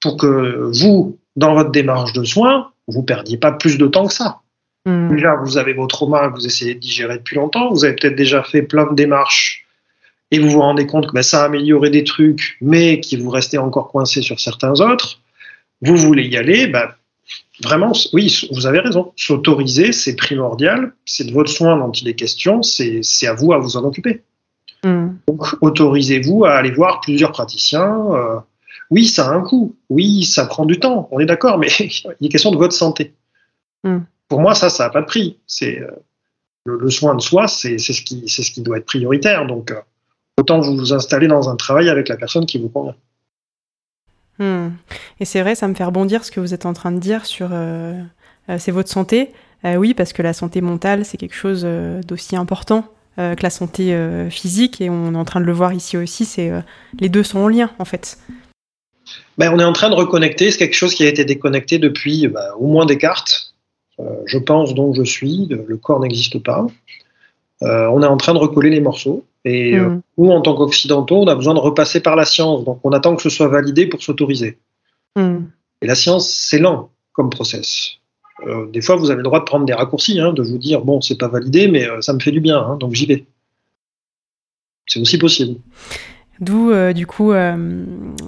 pour que vous, dans votre démarche de soins, vous perdiez pas plus de temps que ça. Hmm. Déjà, vous avez vos traumas que vous essayez de digérer depuis longtemps. Vous avez peut-être déjà fait plein de démarches et vous vous rendez compte que ben, ça a amélioré des trucs, mais qui vous restez encore coincé sur certains autres. Vous voulez y aller, ben, vraiment, oui, vous avez raison. S'autoriser, c'est primordial. C'est de votre soin dont il est question. C'est à vous à vous en occuper. Hmm. Donc, autorisez-vous à aller voir plusieurs praticiens. Euh, oui, ça a un coût. Oui, ça prend du temps. On est d'accord, mais il est question de votre santé. Hmm pour moi, ça, ça n'a pas de prix. C'est euh, le, soin de soi, c'est ce qui, c'est ce qui doit être prioritaire. Donc, euh, autant vous vous installer dans un travail avec la personne qui vous convient. Hmm. Et c'est vrai, ça me fait rebondir ce que vous êtes en train de dire sur euh, c'est votre santé. oui, parce que la santé mentale, c'est quelque chose d'aussi important que la santé physique, et on est en train de le voir ici aussi. C'est les deux sont en lien, en fait. Ben, on est en train de reconnecter. C'est quelque chose qui a été déconnecté depuis bah, au moins Descartes. Euh, je pense donc je suis, le corps n'existe pas. Euh, on est en train de recoller les morceaux. Et euh, mm. nous, en tant qu'occidentaux, on a besoin de repasser par la science. Donc on attend que ce soit validé pour s'autoriser. Mm. Et la science, c'est lent comme process. des fois, vous avez le droit de prendre des raccourcis, hein, de vous dire bon, c'est pas validé, mais ça me fait du bien, hein, donc j'y vais. C'est aussi possible. D'où euh, du coup euh,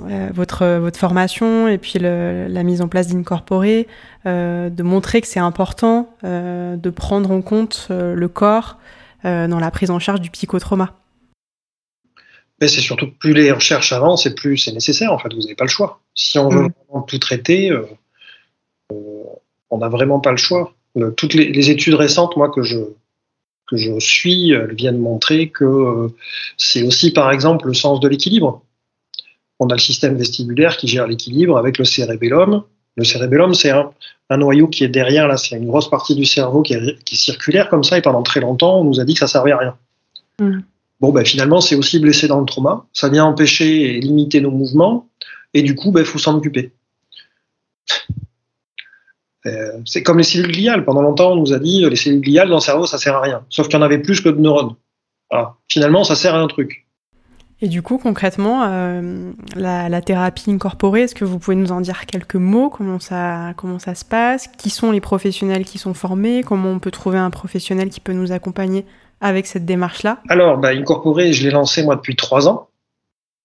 euh, votre, votre formation et puis la mise en place d'Incorporer, de montrer que c'est important de prendre en compte le corps dans la prise en charge du psychotrauma. Mais c'est surtout que plus les recherches avancent et plus c'est nécessaire en fait, vous n'avez pas le choix. Si on veut mm. vraiment tout traiter, on n'a vraiment pas le choix. toutes les études récentes, moi, que je, que je suis viennent montrer que euh, c'est aussi, par exemple, le sens de l'équilibre. On a le système vestibulaire qui gère l'équilibre avec le cérébellum. Le cérébellum, c'est un, noyau qui est derrière, là, c'est une grosse partie du cerveau qui est, qui circulaire comme ça, et pendant très longtemps, on nous a dit que ça servait à rien. Mm. Bon, ben, finalement, c'est aussi blessé dans le trauma. Ça vient empêcher et limiter nos mouvements, et du coup, il ben, faut s'en occuper. Euh, c'est comme les cellules gliales. Pendant longtemps, on nous a dit euh, les cellules gliales dans le cerveau, ça sert à rien. Sauf qu'il y en avait plus que de neurones. Finalement, ça sert à un truc. Et du coup, concrètement, euh, la, thérapie incorporée, est-ce que vous pouvez nous en dire quelques mots? Comment ça, comment ça se passe? Qui sont les professionnels qui sont formés? Comment on peut trouver un professionnel qui peut nous accompagner avec cette démarche-là? Alors, bah, incorporé, je l'ai lancé moi depuis trois ans.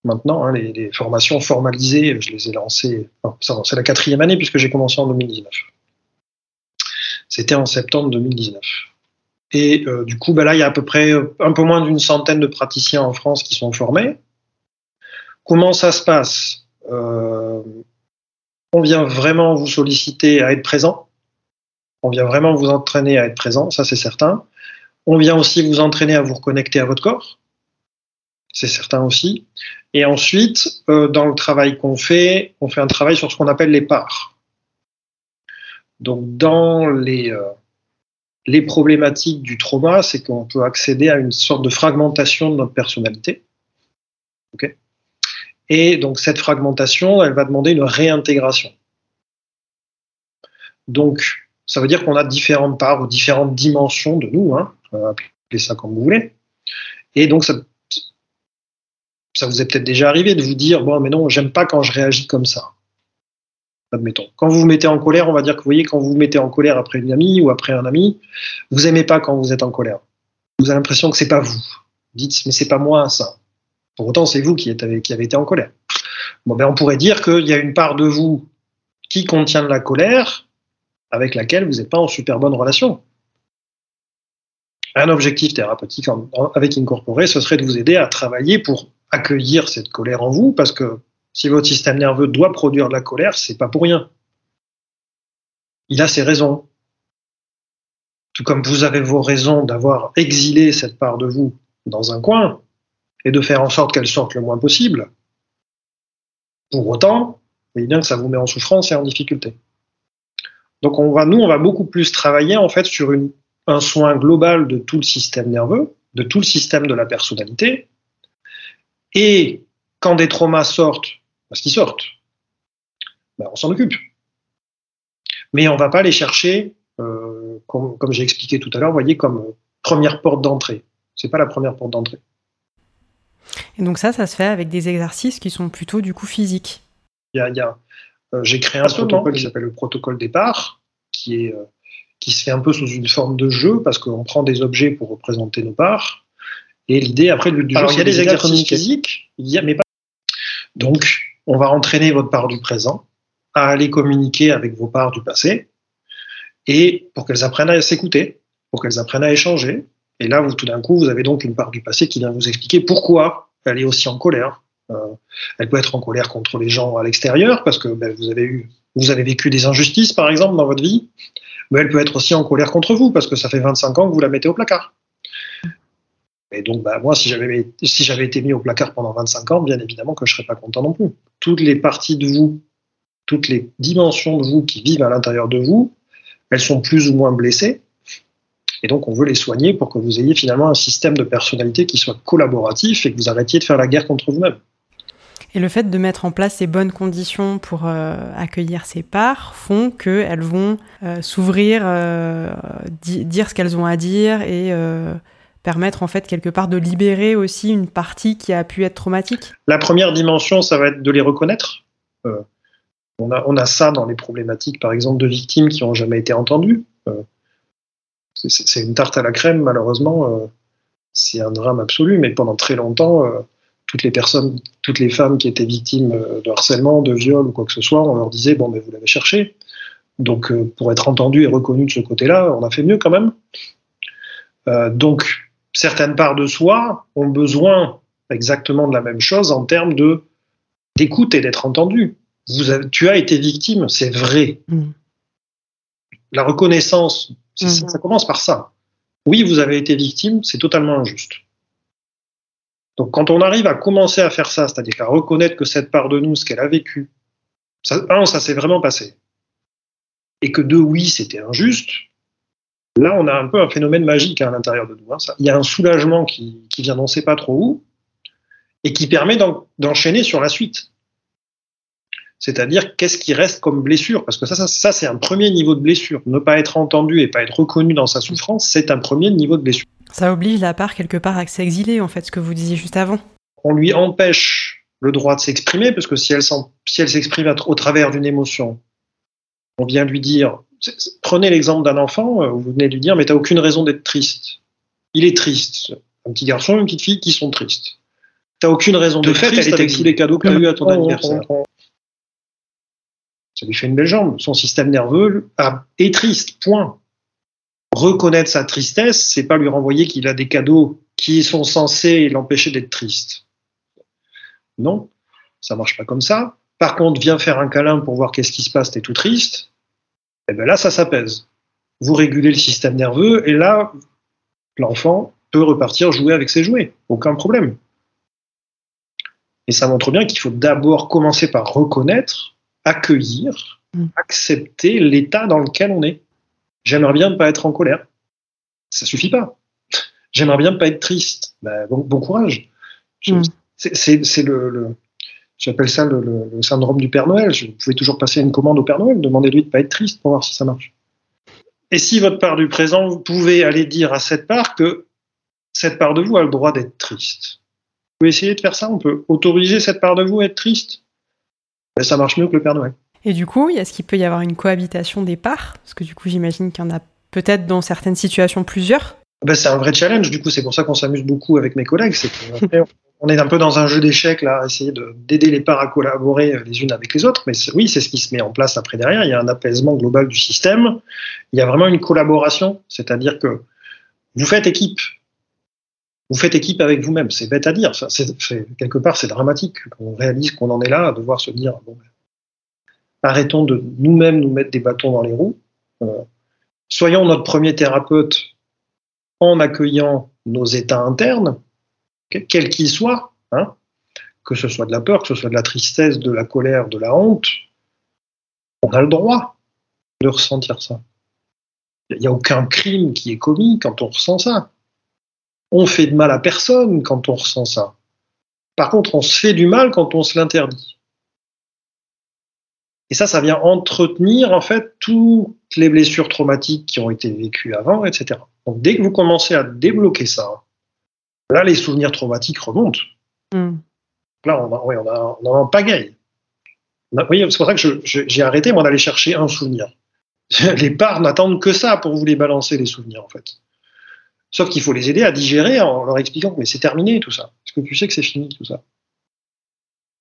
Maintenant, hein, les, formations formalisées, je les ai lancées. c'est la quatrième année puisque j'ai commencé en 2019. C'était en septembre 2019. Et euh, du coup, ben là, il y a à peu près euh, un peu moins d'une centaine de praticiens en France qui sont formés. Comment ça se passe? Euh, On vient vraiment vous solliciter à être présent. On vient vraiment vous entraîner à être présent, ça c'est certain. On vient aussi vous entraîner à vous reconnecter à votre corps, c'est certain aussi. Et ensuite, dans le travail qu'on fait, on fait un travail sur ce qu'on appelle les parts. Donc, dans les, euh, les problématiques du trauma, c'est qu'on peut accéder à une sorte de fragmentation de notre personnalité. Ok Et donc, cette fragmentation, elle va demander une réintégration. Donc, ça veut dire qu'on a différentes parts ou différentes dimensions de nous, hein, appelez ça comme vous voulez. Et donc, ça, ça vous est peut-être déjà arrivé de vous dire, bon, mais non, j'aime pas quand je réagis comme ça. Admettons. Quand vous vous mettez en colère, on va dire que vous voyez, quand vous vous mettez en colère après une amie ou après un ami, vous aimez pas quand vous êtes en colère. Vous avez l'impression que c'est pas vous. Vous dites, mais c'est pas moi, ça. Pour autant, c'est vous qui, qui avez été en colère. Bon, ben, on pourrait dire qu'il y a une part de vous qui contient de la colère avec laquelle vous n'êtes pas en super bonne relation. Un objectif thérapeutique avec Incorporé, ce serait de vous aider à travailler pour accueillir cette colère en vous, parce que si votre système nerveux doit produire de la colère, c'est pas pour rien. Il a ses raisons. Tout comme vous avez vos raisons d'avoir exilé cette part de vous dans un coin et de faire en sorte qu'elle sorte le moins possible. Pour autant, vous voyez bien que ça vous met en souffrance et en difficulté. Donc on va, nous, on va beaucoup plus travailler en fait sur un soin global de tout le système nerveux, de tout le système de la personnalité. Et quand des traumas sortent, parce qu'ils sortent, ben on s'en occupe. Mais on ne va pas les chercher, euh, comme, comme j'ai expliqué tout à l'heure, voyez, comme première porte d'entrée. C'est pas la première porte d'entrée. Et donc ça, ça se fait avec des exercices qui sont plutôt du coup physiques. Il y a, y a euh, j'ai créé un protocole qui s'appelle le protocole départ, qui est euh, qui se fait un peu sous une forme de jeu parce qu'on prend des objets pour représenter nos parts. Et l'idée après du jeu, il y a des exercices physiques, il y a mais pas. Donc, on va entraîner votre part du présent à aller communiquer avec vos parts du passé et pour qu'elles apprennent à s'écouter, pour qu'elles apprennent à échanger. Et là, tout d'un coup, vous avez donc une part du passé qui vient vous expliquer pourquoi elle est aussi en colère, euh, elle peut être en colère contre les gens à l'extérieur parce que ben, vous avez vous avez vécu des injustices par exemple dans votre vie. Mais elle peut être aussi en colère contre vous parce que ça fait 25 ans que vous la mettez au placard. Et donc, ben, moi, si j'avais été mis au placard pendant 25 ans, bien évidemment que je serais pas content non plus. Toutes les parties de vous, toutes les dimensions de vous qui vivent à l'intérieur de vous, elles sont plus ou moins blessées. Et donc, on veut les soigner pour que vous ayez finalement un système de personnalité qui soit collaboratif et que vous arrêtiez de faire la guerre contre vous-même. Et le fait de mettre en place ces bonnes conditions pour euh, accueillir ces parts font qu'elles vont euh, s'ouvrir, euh, dire ce qu'elles ont à dire et permettre en fait quelque part de libérer aussi une partie qui a pu être traumatique. La première dimension, ça va être de les reconnaître. On a, on, a, ça dans les problématiques, par exemple, de victimes qui n'ont jamais été entendues. c'est une tarte à la crème, malheureusement. c'est un drame absolu, mais pendant très longtemps toutes les personnes, toutes les femmes qui étaient victimes euh, de harcèlement, de viol ou quoi que ce soit, on leur disait bon, ben, vous l'avez cherché. Donc, euh, pour être entendu et reconnu de ce côté-là, on a fait mieux quand même. Euh, donc, certaines parts de soi ont besoin exactement de la même chose en termes de d'écoute et d'être entendu. Vous tu as été victime, c'est vrai. Mm. La reconnaissance, mm. ça commence par ça. Oui, vous avez été victime, c'est totalement injuste. Donc quand on arrive à commencer à faire ça, c'est-à-dire à reconnaître que cette part de nous, ce qu'elle a vécu, ça, un, ça s'est vraiment passé, et que deux, oui, c'était injuste, là on a un peu un phénomène magique à l'intérieur de nous. Hein. il y a un soulagement qui, vient d'on ne sait pas trop où, et qui permet d'enchaîner sur la suite. C'est-à-dire qu'est-ce qui reste comme blessure? Parce que ça, ça, ça c'est un premier niveau de blessure. Ne pas être entendu et pas être reconnu dans sa souffrance, c'est un premier niveau de blessure. Ça oblige la part quelque part à s'exiler, en fait, ce que vous disiez juste avant. On lui empêche le droit de s'exprimer, parce que si elle, si elle s'exprime au travers d'une émotion, on vient lui dire, prenez l'exemple d'un enfant, euh, vous venez lui dire, mais tu n'as aucune raison d'être triste. Il est triste. Un petit garçon, une petite fille qui sont tristes. Tu n'as aucune raison d'être triste elle avec tous les cadeaux que tu as eu à ton anniversaire. Ça lui fait une belle jambe. Son système nerveux est triste, point reconnaître sa tristesse, c'est pas lui renvoyer qu'il a des cadeaux qui sont censés l'empêcher d'être triste. Non, ça marche pas comme ça. Par contre, viens faire un câlin pour voir qu'est-ce qui se passe, t'es tout triste. Et eh bien là, ça s'apaise. Vous régulez le système nerveux et là, l'enfant peut repartir jouer avec ses jouets. Aucun problème. Et ça montre bien qu'il faut d'abord commencer par reconnaître, accueillir, mm. accepter l'état dans lequel on est. J'aimerais bien ne pas être en colère. Ça suffit pas. J'aimerais bien ne pas être triste. Ben, bon, courage. Mm. C'est le, j'appelle ça le, syndrome du Père Noël. Vous pouvez toujours passer une commande au Père Noël, demandez-lui de ne pas être triste pour voir si ça marche. Et si votre part du présent, vous pouvez aller dire à cette part que cette part de vous a le droit d'être triste. Vous pouvez essayer de faire ça, on peut autoriser cette part de vous à être triste. Ben, ça marche mieux que le Père Noël. Et du coup, est-ce qu'il peut y avoir une cohabitation des parts? Parce que du coup, j'imagine qu'il y en a peut-être dans certaines situations plusieurs. Ben, c'est un vrai challenge, du coup, c'est pour ça qu'on s'amuse beaucoup avec mes collègues. C'est on est un peu dans un jeu d'échecs, là, essayer d'aider les parts à collaborer les unes avec les autres. Mais oui, c'est ce qui se met en place après derrière. Il y a un apaisement global du système. Il y a vraiment une collaboration, c'est-à-dire que vous faites équipe. Vous faites équipe avec vous-même. C'est bête à dire. Quelque part, c'est dramatique qu'on réalise qu'on en est là à devoir se dire bon, ben, arrêtons de nous-mêmes nous mettre des bâtons dans les roues. Euh, soyons notre premier thérapeute en accueillant nos états internes quel qu'il soit, hein, que ce soit de la peur, que ce soit de la tristesse, de la colère, de la honte, on a le droit de ressentir ça. Il n'y a aucun crime qui est commis quand on ressent ça. On fait de mal à personne quand on ressent ça. Par contre, on se fait du mal quand on se l'interdit. Et ça, ça vient entretenir en fait toutes les blessures traumatiques qui ont été vécues avant, etc. Donc dès que vous commencez à débloquer ça, Là, les souvenirs traumatiques remontent. Hmm. Là, on, a, on, a, on en pagaille. c'est pour ça que j'ai arrêté, moi, d'aller chercher un souvenir. Les parts n'attendent que ça pour vous les balancer, les souvenirs, en fait. Sauf qu'il faut les aider à digérer en leur expliquant que mais c'est terminé tout ça. Parce que tu sais que c'est fini tout ça?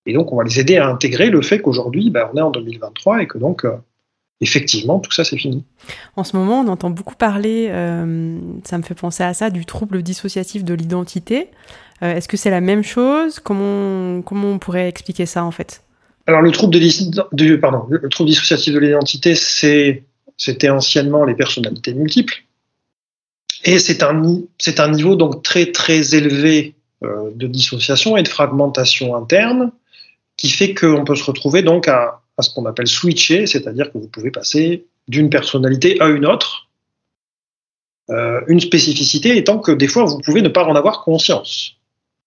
Et donc, on va les aider à intégrer le fait qu'aujourd'hui, ben, on est en 2023 et que donc, euh, effectivement, tout ça, c'est fini. En ce moment, on entend beaucoup parler, euh, ça me fait penser à ça, du trouble dissociatif de l'identité. Euh, est-ce que c'est la même chose? Comment, comment on pourrait expliquer ça, en fait? Alors, le trouble, de, pardon, le trouble dissociatif de l'identité, c'était anciennement les personnalités multiples. Et c'est un, un niveau donc très, très élevé euh, de dissociation et de fragmentation interne qui fait qu'on peut se retrouver donc à à ce qu'on appelle switcher, c'est-à-dire que vous pouvez passer d'une personnalité à une autre. Euh, une spécificité étant que des fois, vous pouvez ne pas en avoir conscience.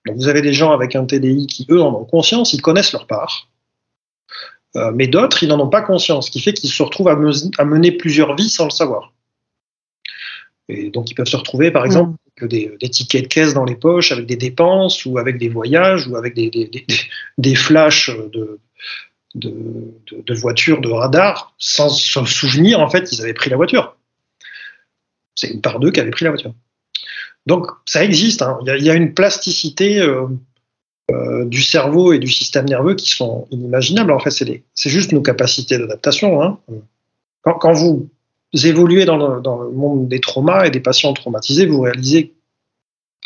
Donc vous avez des gens avec un TDI qui, eux, en ont conscience, ils connaissent leur part. Euh, mais d'autres, ils n'en ont pas conscience, ce qui fait qu'ils se retrouvent à, mener plusieurs vies sans le savoir. Et donc ils peuvent se retrouver, par exemple, avec des, tickets de caisse dans les poches, avec des dépenses, ou avec des voyages, ou avec des, des flashs de, de, voitures, de radar, sans se souvenir en fait qu'ils avaient pris la voiture. C'est une part d'eux qui avait pris la voiture. Donc ça existe. Hein. Il, y a, une plasticité euh, euh, du cerveau et du système nerveux qui sont inimaginables. En fait, c'est juste nos capacités d'adaptation. Hein. Quand, vous évoluez dans le, monde des traumas et des patients traumatisés, vous réalisez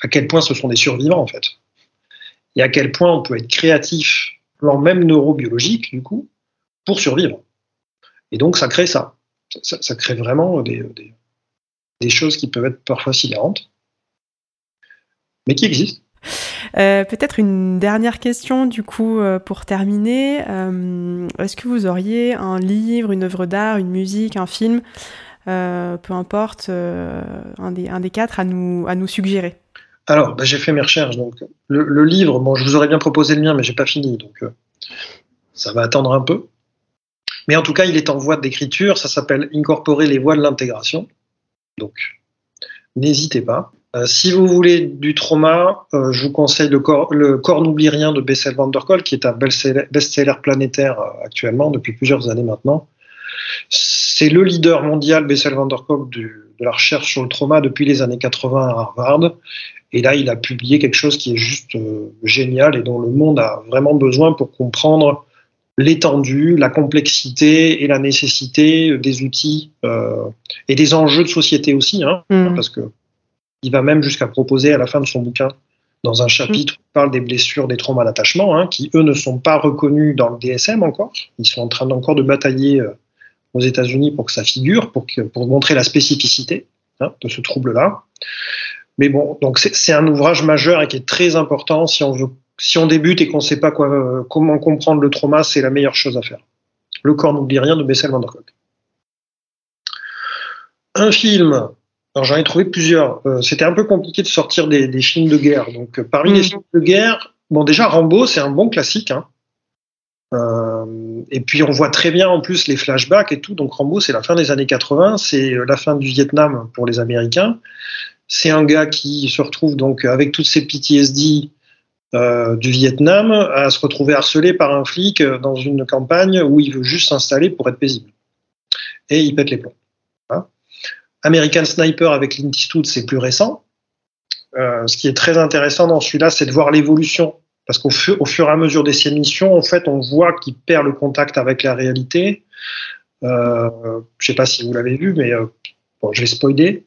à quel point ce sont des survivants en fait. Et à quel point on peut être créatif plan même neurobiologique, du coup, pour survivre. Et donc, ça crée ça. Ça, crée vraiment des, choses qui peuvent être parfois sidérantes, mais qui existent. Euh, peut-être une dernière question du coup euh, pour terminer. Euh, est-ce que vous auriez un livre, une œuvre d'art, une musique, un film, peu importe, un des, quatre à nous suggérer? Alors, bah, j'ai fait mes recherches. Donc, le, livre, bon, je vous aurais bien proposé le mien, mais j'ai pas fini, donc euh, ça va attendre un peu. Mais en tout cas, il est en voie d'écriture. Ça s'appelle Incorporer les voies de l'intégration. Donc, n'hésitez pas. Euh, si vous voulez du trauma, euh, je vous conseille le corps, le corps n'oublie rien de Bessel van der Kolk, qui est un best-seller planétaire actuellement depuis plusieurs années maintenant. C'est le leader mondial Bessel van der Kolk de la recherche sur le trauma depuis les années 80 à Harvard. Et là, il a publié quelque chose qui est juste euh, génial et dont le monde a vraiment besoin pour comprendre l'étendue, la complexité et la nécessité des outils euh, et des enjeux de société aussi, hein, mm. parce que il va même jusqu'à proposer à la fin de son bouquin, dans un chapitre, mm. il parle des blessures, des traumas d'attachement, hein, qui eux ne sont pas reconnus dans le DSM encore. Ils sont en train encore de batailler euh, aux États-Unis pour que ça figure, pour, que, pour montrer la spécificité hein, de ce trouble-là. Mais bon, donc c'est un ouvrage majeur et qui est très important si on veut, si on débute et qu'on ne sait pas quoi, comment comprendre le trauma, c'est la meilleure chose à faire. Le corps n'oublie rien de Bessel van der Kolk. Un film, alors j'en ai trouvé plusieurs. Euh, c'était un peu compliqué de sortir des, films de guerre. Donc euh, parmi les mm. films de guerre, bon déjà Rambo, c'est un bon classique. Hein. Euh, et puis on voit très bien en plus les flashbacks et tout. Donc Rambo, c'est la fin des années 80, c'est la fin du Vietnam pour les Américains. C'est un gars qui se retrouve donc avec toutes ses PTSD euh, du Vietnam à se retrouver harcelé par un flic dans une campagne où il veut juste s'installer pour être paisible. Et il pète les plombs. American Sniper avec Clint Eastwood, c'est plus récent. Euh, ce qui est très intéressant dans celui-là, c'est de voir l'évolution parce qu'au fur, et à mesure des ses missions, en fait, on voit qu'il perd le contact avec la réalité. Euh, je sais pas si vous l'avez vu, mais euh, je vais spoiler.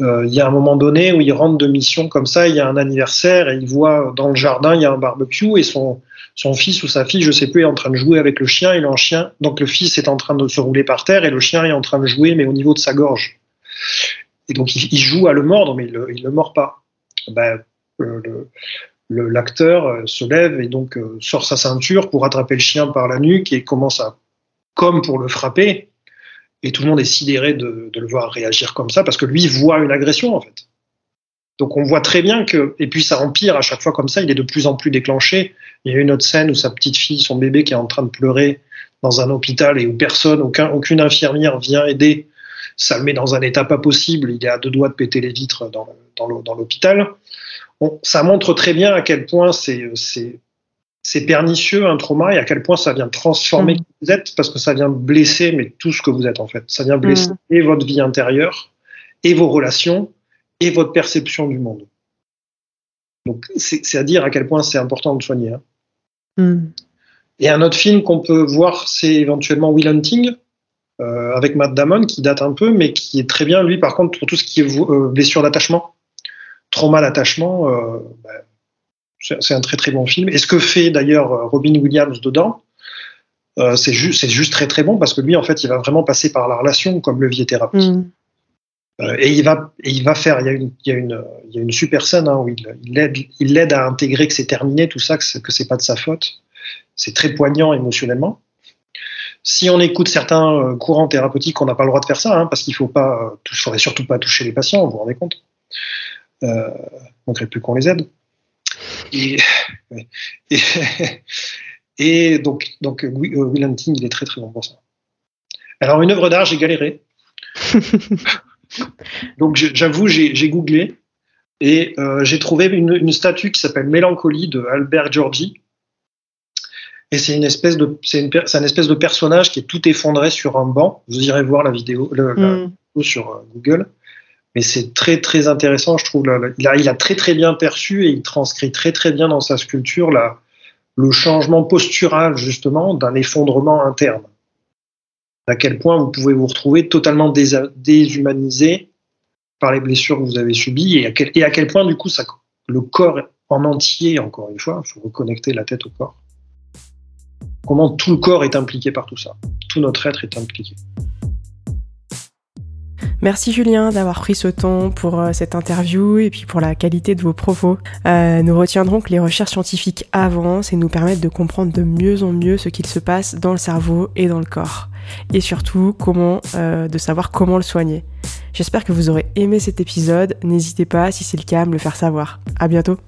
Euh, il y a un moment donné où il rentre de mission comme ça, il y a un anniversaire et il voit dans le jardin, il y a un barbecue et son, son fils ou sa fille, je sais plus, est en train de jouer avec le chien et le chien, donc le fils est en train de se rouler par terre et le chien est en train de jouer mais au niveau de sa gorge. Et donc il, joue à le mordre mais il le, le mord pas. Ben, le, l'acteur euh, se lève et donc euh, sort sa ceinture pour attraper le chien par la nuque et commence à, comme pour le frapper. Et tout le monde est sidéré de, le voir réagir comme ça parce que lui voit une agression en fait. Donc on voit très bien que, et puis ça empire à chaque fois comme ça, il est de plus en plus déclenché. Il y a une autre scène où sa petite fille, son bébé qui est en train de pleurer dans un hôpital et où personne, aucun, aucune infirmière vient aider. Ça le met dans un état pas possible. Il est à deux doigts de péter les vitres dans, dans ça montre très bien à quel point c'est pernicieux un trauma et à quel point ça vient transformer mm. qui vous êtes parce que ça vient blesser mais tout ce que vous êtes en fait. Ça vient blesser mm. et votre vie intérieure et vos relations et votre perception du monde. Donc c'est à dire à quel point c'est important de soigner. Hein. Mm. Et un autre film qu'on peut voir, c'est éventuellement Will Hunting euh, avec Matt Damon qui date un peu mais qui est très bien lui par contre pour tout ce qui est euh, blessure d'attachement trauma d'attachement, euh, bah, c'est un très très bon film. Et ce que fait d'ailleurs euh, Robin Williams dedans, euh, c'est juste, juste très très bon parce que lui, en fait, il va vraiment passer par la relation comme levier thérapeutique. Mm. et il va, et il va faire. Il y a une, il y a une, il y a une super scène hein, où il, il l'aide, à intégrer que c'est terminé, tout ça, que c'est, pas de sa faute. C'est très poignant émotionnellement. Si on écoute certains courants thérapeutiques, on n'a pas le droit de faire ça, hein, parce qu'il faut pas, il faudrait surtout pas toucher les patients. Vous vous rendez compte euh, manquerait plus qu'on les aide. Et, et, donc, donc euh, Will Hunting, il est très très bon pour ça. Alors, une œuvre d'art, j'ai galéré. donc, j'avoue, j'ai googlé et euh, j'ai trouvé une, une, statue qui s'appelle Mélancolie de Albert Giorgi. Et c'est une espèce de, c'est une, un espèce de personnage qui est tout effondré sur un banc. Vous irez voir la vidéo, le, la mm. vidéo sur euh, Google mais c'est très très intéressant, je trouve. il, a, très très bien perçu et il transcrit très très bien dans sa sculpture le changement postural justement d'un effondrement interne. À quel point vous pouvez vous retrouver totalement déshumanisé par les blessures que vous avez subies et à quel, et à quel point du coup ça, le corps en entier, encore une fois, il faut reconnecter la tête au corps. Comment tout le corps est impliqué par tout ça. Tout notre être est impliqué. Merci Julien d'avoir pris ce temps pour euh, cette interview et puis pour la qualité de vos propos. Euh, nous retiendrons que les recherches scientifiques avancent et nous permettent de comprendre de mieux en mieux ce qu'il se passe dans le cerveau et dans le corps. Et surtout, comment, euh, de savoir comment le soigner. J'espère que vous aurez aimé cet épisode. N'hésitez pas, si c'est le cas, à me le faire savoir. À bientôt.